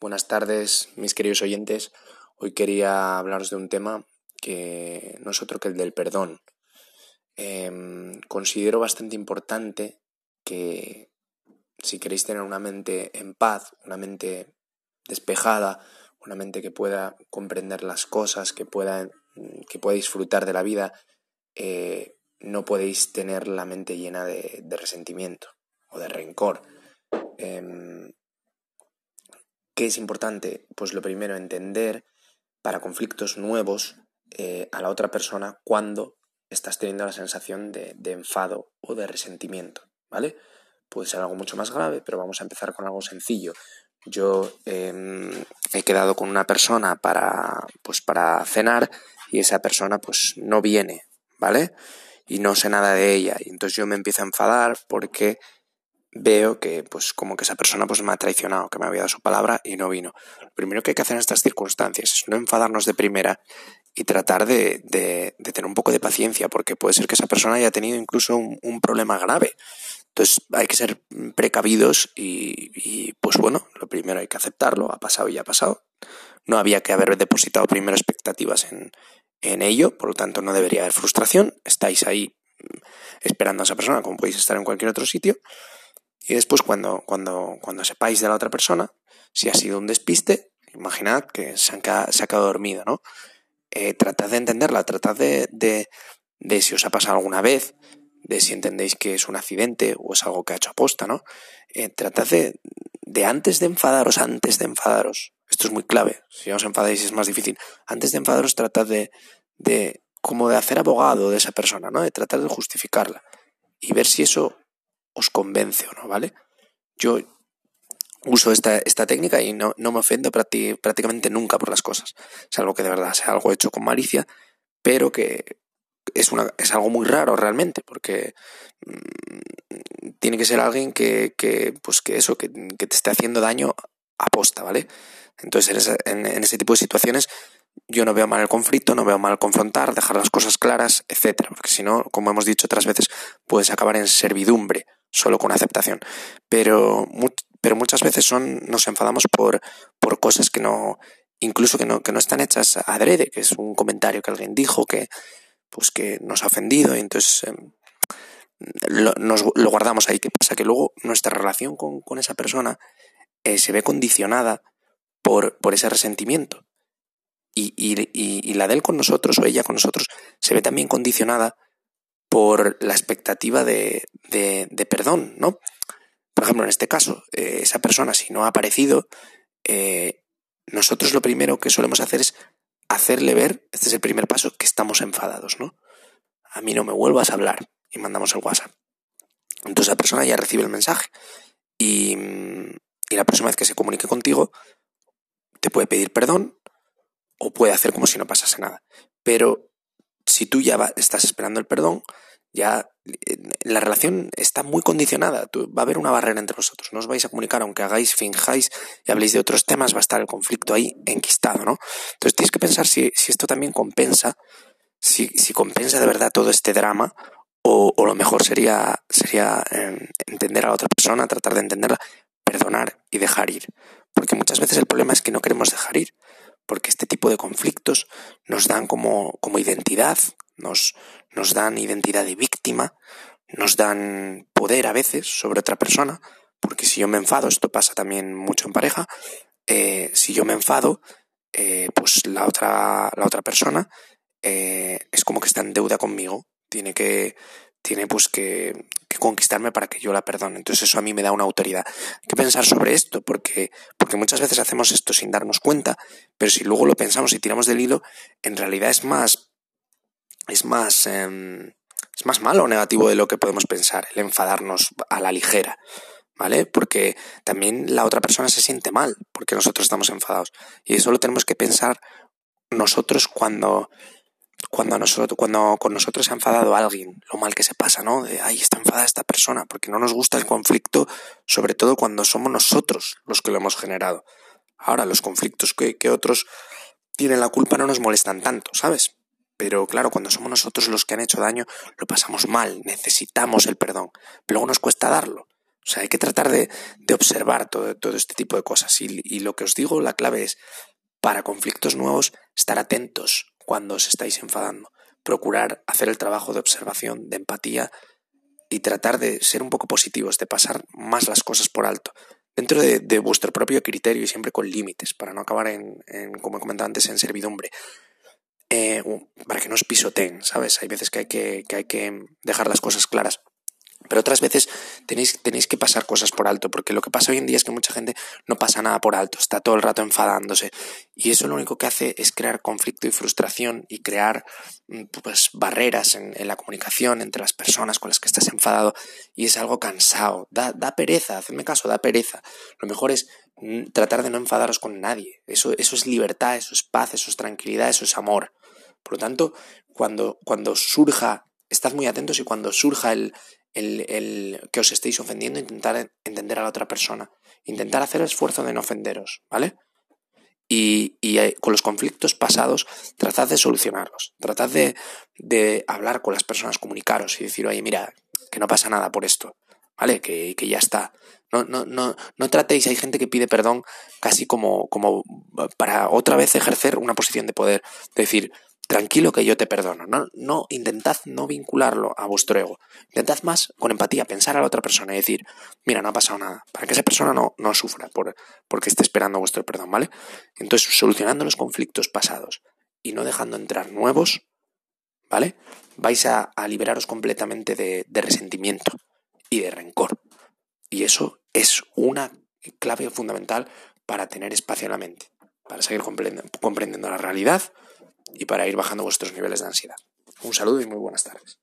Buenas tardes, mis queridos oyentes. Hoy quería hablaros de un tema que no es otro que el del perdón. Em, considero bastante importante que si queréis tener una mente en paz, una mente despejada, una mente que pueda comprender las cosas, que pueda, que pueda disfrutar de la vida, eh, no podéis tener la mente llena de, resentimiento o de rencor. Em, ¿Qué es importante? Pues lo primero, entender para conflictos nuevos eh, a la otra persona cuando estás teniendo la sensación de, enfado o de resentimiento, ¿vale? Puede ser algo mucho más grave, pero vamos a empezar con algo sencillo. Yo em, he quedado con una persona para, pues, para cenar y esa persona pues no viene, ¿vale? Y no sé nada de ella. Y entonces yo me empiezo a enfadar porque veo que pues como que esa persona pues me ha traicionado, que me había dado su palabra y no vino. Lo primero que hay que hacer en estas circunstancias es no enfadarnos de primera y tratar de, de, tener un poco de paciencia, porque puede ser que esa persona haya tenido incluso un, problema grave. Entonces hay que ser precavidos y, y, pues bueno, lo primero hay que aceptarlo, ha pasado y ha pasado. No había que haber depositado primero expectativas en, en ello, por lo tanto no debería haber frustración. Estáis ahí esperando a esa persona como podéis estar en cualquier otro sitio. Y después cuando, cuando, cuando sepáis de la otra persona, si ha sido un despiste, imaginad que se, quedado, se ha quedado dormido, ¿no? Eh, tratad de entenderla, tratad de, de, de, si os ha pasado alguna vez, de si entendéis que es un accidente o es algo que ha hecho aposta, ¿no? Eh, tratad de, de antes de enfadaros, antes de enfadaros, esto es muy clave, si os enfadáis es más difícil, antes de enfadaros tratad de, de como de hacer abogado de esa persona, ¿no? De tratar de justificarla y ver si eso os convence o no, ¿vale? Yo uso esta, esta técnica y no, no me ofendo prácticamente nunca por las cosas. Es algo que de verdad sea algo hecho con malicia, pero que es, una, es algo muy raro realmente, porque mmm, tiene que ser alguien que, que, pues que eso, que, te esté haciendo daño a posta, ¿vale? Entonces, en en, en ese tipo de situaciones, yo no veo mal el conflicto, no veo mal confrontar, dejar las cosas claras, etcétera, porque si no, como hemos dicho otras veces, puedes acabar en servidumbre solo con aceptación. Pero, pero muchas veces son, nos enfadamos por, por cosas que no, incluso que no, que no están hechas adrede, que es un comentario que alguien dijo que, pues que nos ha ofendido y entonces eh, lo, nos, lo guardamos ahí. ¿Qué pasa? Que luego nuestra relación con, con esa persona eh, se ve condicionada por, por ese resentimiento. Y, y, y, y la de él con nosotros o ella con nosotros se ve también condicionada por la expectativa de, de, perdón, ¿no? Por ejemplo, en este caso, eh, esa persona si no ha aparecido, eh, nosotros lo primero que solemos hacer es hacerle ver, este es el primer paso, que estamos enfadados, ¿no? A mí no me vuelvas a hablar y mandamos el WhatsApp. Entonces la persona ya recibe el mensaje y, y la próxima vez que se comunique contigo te puede pedir perdón o puede hacer como si no pasase nada. Pero si tú ya va, estás esperando el perdón, ya eh, la relación está muy condicionada. Va a haber una barrera entre vosotros. No os vais a comunicar, aunque hagáis, finjáis y habléis de otros temas, va a estar el conflicto ahí enquistado, ¿no? Entonces tienes que pensar si, si esto también compensa, si, compensa de verdad todo este drama, o, o lo mejor sería, sería eh, entender a la otra persona, tratar de entenderla, perdonar y dejar ir. Porque muchas veces el problema es que no queremos dejar ir porque este tipo de conflictos nos dan como, como identidad, nos, nos dan identidad de víctima, nos dan poder a veces sobre otra persona, porque si yo me enfado, esto pasa también mucho en pareja, eh, si yo me enfado, eh, pues la otra, la otra persona eh, es como que está en deuda conmigo, tiene que, tiene pues que, conquistarme para que yo la perdone. Entonces eso a mí me da una autoridad. Hay que pensar sobre esto porque, porque muchas veces hacemos esto sin darnos cuenta, pero si luego lo pensamos y tiramos del hilo, en realidad es más, es más, eh, es más malo o negativo de lo que podemos pensar, el enfadarnos a la ligera. ¿Vale? Porque también la otra persona se siente mal porque nosotros estamos enfadados. Y eso lo tenemos que pensar nosotros cuando, cuando, a nosotros, cuando con nosotros se ha enfadado alguien, lo mal que se pasa, ¿no? De, ay, está enfadada esta persona, porque no nos gusta el conflicto, sobre todo cuando somos nosotros los que lo hemos generado. Ahora, los conflictos que, que otros tienen la culpa no nos molestan tanto, ¿sabes? Pero claro, cuando somos nosotros los que han hecho daño, lo pasamos mal, necesitamos el perdón, pero luego nos cuesta darlo. O sea, hay que tratar de, observar todo, todo, este tipo de cosas. Y, y lo que os digo, la clave es, para conflictos nuevos, estar atentos cuando os estáis enfadando. Procurar hacer el trabajo de observación, de empatía y tratar de ser un poco positivos, de pasar más las cosas por alto, dentro de, vuestro propio criterio y siempre con límites, para no acabar en, como he comentado antes, en servidumbre. Eh, para que no os pisoteen, ¿sabes? Hay veces que hay que, que hay que dejar las cosas claras. Pero otras veces tenéis, tenéis que pasar cosas por alto, porque lo que pasa hoy en día es que mucha gente no pasa nada por alto, está todo el rato enfadándose. Y eso lo único que hace es crear conflicto y frustración y crear mm, pues, barreras en, la comunicación entre las personas con las que estás enfadado. Y es algo cansado, da, da pereza, hacedme caso, da pereza. Lo mejor es mm, tratar de no enfadaros con nadie. Eso, eso es libertad, eso es paz, eso es tranquilidad, eso es amor. Por lo tanto, cuando, cuando surja, estad muy atentos y cuando surja el, el, que os estéis ofendiendo, intentar entender a la otra persona, intentar hacer el esfuerzo de no ofenderos, ¿vale? Y, eh, con los conflictos pasados, tratad de solucionarlos, tratad de, de, hablar con las personas, comunicaros y decir, oye, mira, que no pasa nada por esto, ¿vale? Que, que ya está. No, no, no, no tratéis, hay gente que pide perdón casi como, como para otra vez ejercer una posición de poder, decir, tranquilo que yo te perdono. No, no, intentad no vincularlo a vuestro ego. Intentad más con empatía, pensar a la otra persona y decir, mira, no ha pasado nada, para que esa persona no, no sufra por, porque esté esperando vuestro perdón, ¿vale? Entonces, solucionando los conflictos pasados y no dejando entrar nuevos, ¿vale? Vais a, liberaros completamente de, de resentimiento y de rencor. Y eso es una clave fundamental para tener espacio en la mente, para seguir comprendiendo la realidad y para ir bajando vuestros niveles de ansiedad. Un saludo y muy buenas tardes.